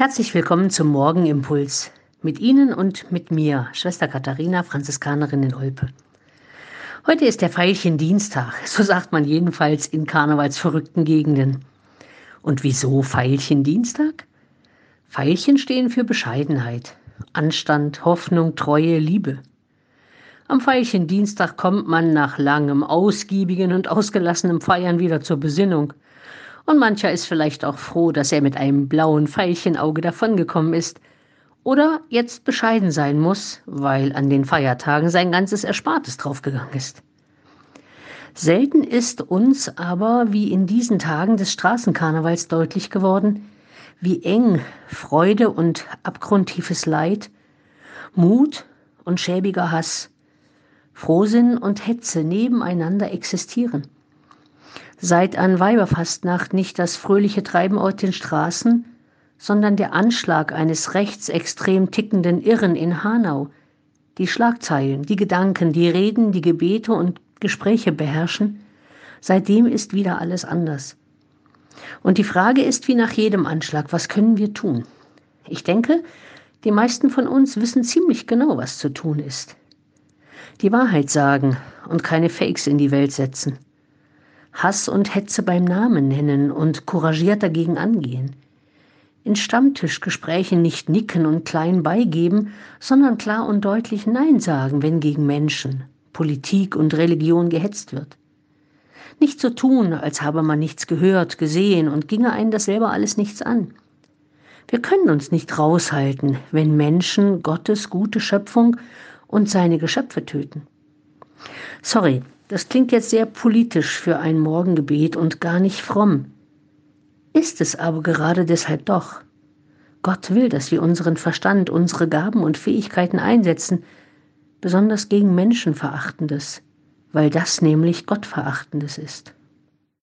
Herzlich willkommen zum Morgenimpuls. Mit Ihnen und mit mir, Schwester Katharina, Franziskanerin in Olpe. Heute ist der Veilchendienstag, so sagt man jedenfalls in karnevalsverrückten Gegenden. Und wieso Veilchendienstag? Veilchen stehen für Bescheidenheit, Anstand, Hoffnung, Treue, Liebe. Am Veilchendienstag kommt man nach langem, ausgiebigen und ausgelassenem Feiern wieder zur Besinnung – und mancher ist vielleicht auch froh, dass er mit einem blauen Veilchenauge davongekommen ist. Oder jetzt bescheiden sein muss, weil an den Feiertagen sein ganzes Erspartes draufgegangen ist. Selten ist uns aber, wie in diesen Tagen des Straßenkarnevals deutlich geworden, wie eng Freude und abgrundtiefes Leid, Mut und schäbiger Hass, Frohsinn und Hetze nebeneinander existieren seit an Weiberfastnacht nicht das fröhliche Treiben auf den Straßen, sondern der Anschlag eines rechtsextrem tickenden Irren in Hanau, die Schlagzeilen, die Gedanken, die Reden, die Gebete und Gespräche beherrschen, seitdem ist wieder alles anders. Und die Frage ist wie nach jedem Anschlag, was können wir tun? Ich denke, die meisten von uns wissen ziemlich genau, was zu tun ist. Die Wahrheit sagen und keine Fakes in die Welt setzen. Hass und Hetze beim Namen nennen und couragiert dagegen angehen. In Stammtischgesprächen nicht nicken und klein beigeben, sondern klar und deutlich Nein sagen, wenn gegen Menschen, Politik und Religion gehetzt wird. Nicht so tun, als habe man nichts gehört, gesehen und ginge einen das selber alles nichts an. Wir können uns nicht raushalten, wenn Menschen Gottes gute Schöpfung und seine Geschöpfe töten. Sorry, das klingt jetzt sehr politisch für ein Morgengebet und gar nicht fromm. Ist es aber gerade deshalb doch. Gott will, dass wir unseren Verstand, unsere Gaben und Fähigkeiten einsetzen, besonders gegen Menschenverachtendes, weil das nämlich Gottverachtendes ist.